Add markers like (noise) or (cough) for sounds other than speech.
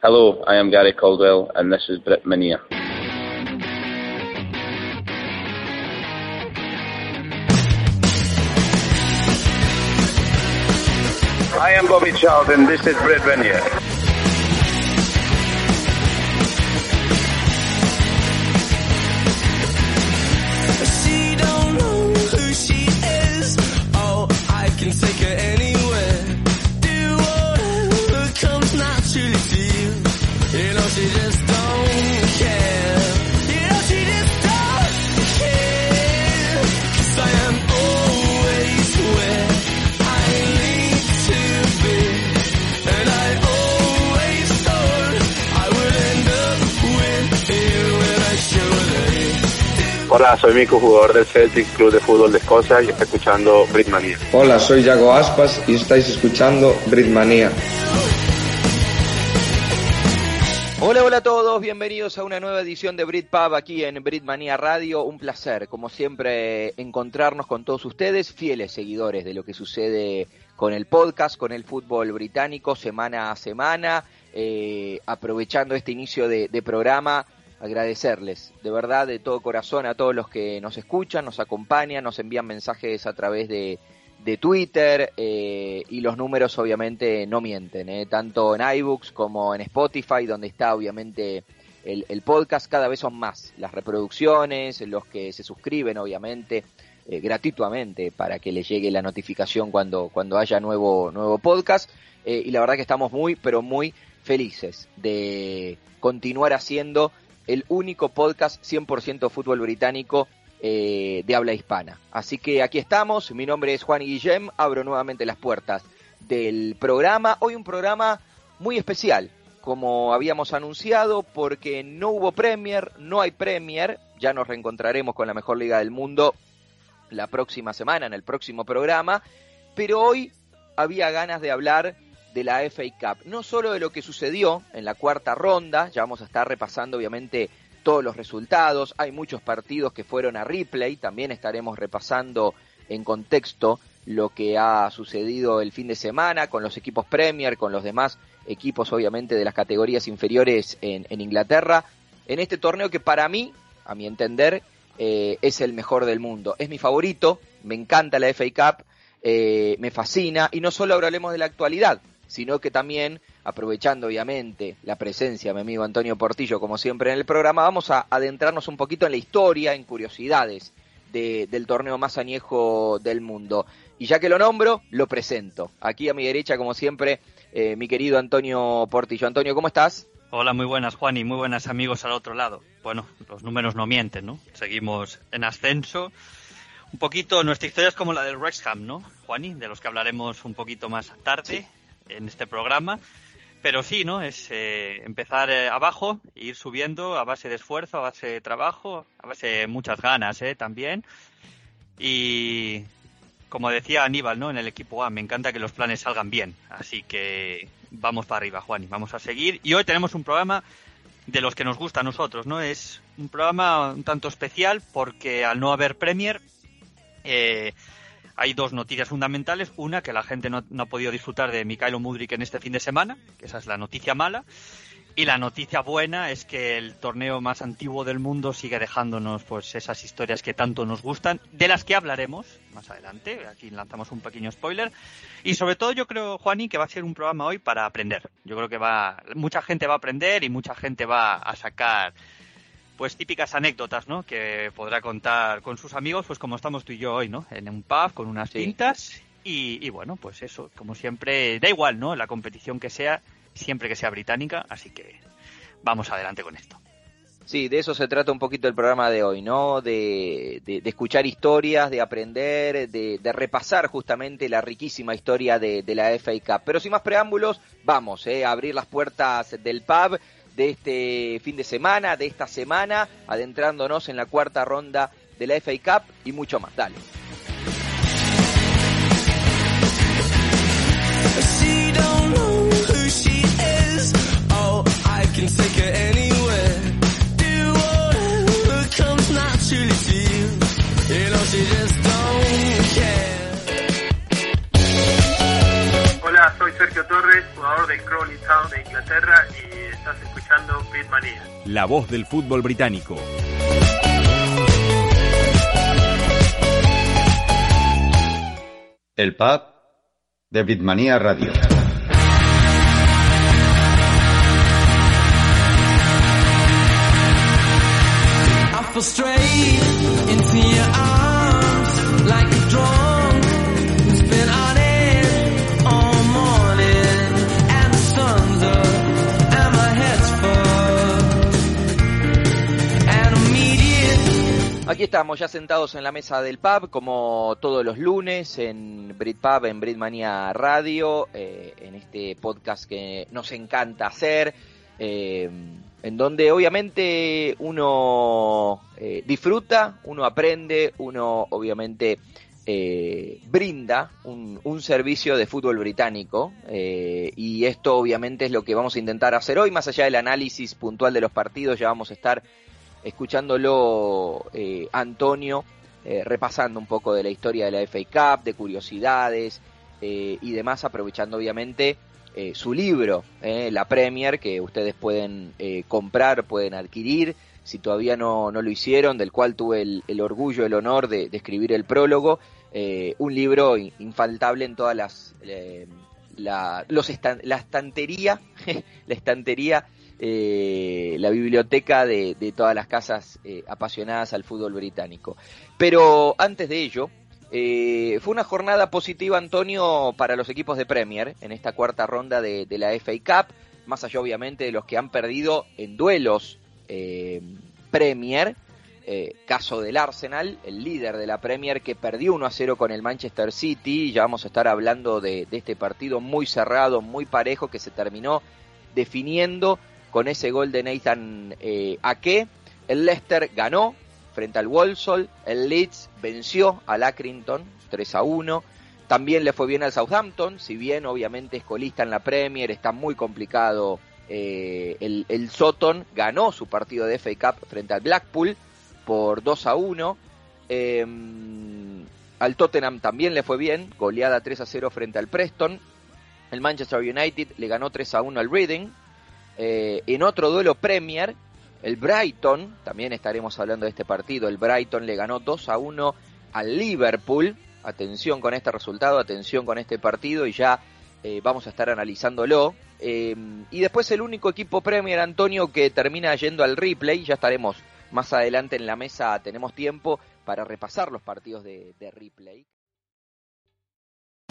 Hello, I am Gary Caldwell, and this is Brit Minia. I am Bobby Charlton. And this is Brit Minia. Hola, soy Mico, jugador del Celtic Club de Fútbol de Escocia y está escuchando Britmania. Hola, soy Yago Aspas y estáis escuchando Britmanía. Hola, hola a todos, bienvenidos a una nueva edición de Britpub aquí en Britmania Radio. Un placer, como siempre, encontrarnos con todos ustedes, fieles seguidores de lo que sucede con el podcast, con el fútbol británico, semana a semana. Eh, aprovechando este inicio de, de programa, agradecerles de verdad, de todo corazón, a todos los que nos escuchan, nos acompañan, nos envían mensajes a través de, de Twitter eh, y los números obviamente no mienten, eh, tanto en iBooks como en Spotify, donde está obviamente el, podcast, cada vez son más las reproducciones, los que se suscriben obviamente eh, gratuitamente para que les llegue la notificación cuando, cuando haya nuevo, nuevo podcast. Eh, y la verdad que estamos muy, pero muy felices de continuar haciendo el único podcast 100% fútbol británico eh, de habla hispana. Así que aquí estamos, mi nombre es Juan Guillem, abro nuevamente las puertas del programa. Hoy un programa muy especial, como habíamos anunciado, porque no hubo Premier, no hay Premier, ya nos reencontraremos con la mejor liga del mundo la próxima semana, en el próximo programa, pero hoy había ganas de hablar de la FA Cup, no solo de lo que sucedió en la cuarta ronda, ya vamos a estar repasando obviamente todos los resultados, hay muchos partidos que fueron a replay, también estaremos repasando en contexto lo que ha sucedido el fin de semana con los equipos Premier, con los demás equipos obviamente de las categorías inferiores en, Inglaterra, en este torneo que para mí, a mi entender, eh, es el mejor del mundo. Es mi favorito, me encanta la FA Cup, eh, me fascina, y no solo hablemos de la actualidad, sino que también, aprovechando obviamente la presencia de mi amigo Antonio Portillo, como siempre en el programa, vamos a adentrarnos un poquito en la historia, en curiosidades de, del torneo más añejo del mundo. Y ya que lo nombro, lo presento. Aquí a mi derecha, como siempre, eh, mi querido Antonio Portillo. Antonio, ¿cómo estás? Hola, muy buenas, Juan, y muy buenas amigos al otro lado. Bueno, los números no mienten, ¿no? Seguimos en ascenso. Un poquito, nuestra historia es como la del Wrexham, ¿no, Juani? De los que hablaremos un poquito más tarde en este programa. Pero sí, ¿no? Es eh, empezar eh, abajo, e ir subiendo a base de esfuerzo, a base de trabajo, a base de muchas ganas, ¿eh? También. Y como decía Aníbal, ¿no? En el equipo A, me encanta que los planes salgan bien. Así que vamos para arriba, Juan, y vamos a seguir. Y hoy tenemos un programa de los que nos gusta a nosotros, ¿no? Es un programa un tanto especial porque al no haber Premier, eh, hay dos noticias fundamentales. Una, que la gente no, no ha podido disfrutar de Mikhailo Mudrik en este fin de semana, que esa es la noticia mala. Y la noticia buena es que el torneo más antiguo del mundo sigue dejándonos pues esas historias que tanto nos gustan, de las que hablaremos más adelante. Aquí lanzamos un pequeño spoiler. Y sobre todo yo creo, Juani, que va a ser un programa hoy para aprender. Yo creo que va, mucha gente va a aprender y mucha gente va a sacar pues típicas anécdotas, ¿no? Que podrá contar con sus amigos, pues como estamos tú y yo hoy, ¿no? En un pub con unas Sí. pintas y, y bueno, pues eso, como siempre, da igual, ¿no? La competición que sea, siempre que sea británica, así que vamos adelante con esto. Sí, de eso se trata un poquito el programa de hoy, ¿no? De, de, de escuchar historias, de aprender, de, de, repasar justamente la riquísima historia de, de, la FA Cup. Pero sin más preámbulos, vamos ¿eh? a abrir las puertas del pub de este fin de semana, de esta semana, adentrándonos en la cuarta ronda de la FA Cup y mucho más. Dale. Oh. Hola, soy Sergio Torres, jugador del Crawley Town de Inglaterra y Beatmania. La voz del fútbol británico. El pub de Bitmanía Radio. I estamos ya sentados en la mesa del pub, como todos los lunes, en Brit Pub, en Britmania Radio, eh, en este podcast que nos encanta hacer, eh, en donde obviamente uno eh, disfruta, uno aprende, uno obviamente eh, brinda un, un, servicio de fútbol británico y esto obviamente es lo que vamos a intentar hacer hoy, más allá del análisis puntual de los partidos, ya vamos a estar escuchándolo eh, Antonio, eh, repasando un poco de la historia de la FA Cup, de curiosidades eh, y demás, aprovechando obviamente su libro, la Premier, que ustedes pueden comprar, pueden adquirir, si todavía no, no, lo hicieron, del cual tuve el, orgullo, el honor de, de escribir el prólogo, un libro infaltable en todas las... La, los estan la estantería, (laughs) la estantería eh, la biblioteca de, todas las casas eh, apasionadas al fútbol británico. Pero antes de ello, eh, fue una jornada positiva, Antonio, para los equipos de Premier en esta cuarta ronda de, la FA Cup, más allá obviamente de los que han perdido en duelos Premier. caso del Arsenal, el líder de la Premier que perdió 1 a 0 con el Manchester City. Ya vamos a estar hablando de este partido muy cerrado, muy parejo que se terminó definiendo con ese gol de Nathan eh, Ake. El Leicester ganó frente al Walsall. El Leeds venció al Accrington 3 a 1. También le fue bien al Southampton, si bien obviamente es colista en la Premier, está muy complicado. Eh, el, el Soton ganó su partido de FA Cup frente al Blackpool por 2 a 1. Eh, al Tottenham también le fue bien, goleada 3 a 0 frente al Preston. El Manchester United le ganó 3 a 1 al Reading, eh, en otro duelo Premier, el Brighton, también estaremos hablando de este partido, el Brighton le ganó 2 a 1 al Liverpool. Atención con este resultado, atención con este partido y ya eh, vamos a estar analizándolo. Eh, y después el único equipo Premier, Antonio, que termina yendo al replay, ya estaremos más adelante en la mesa, tenemos tiempo para repasar los partidos de, de replay.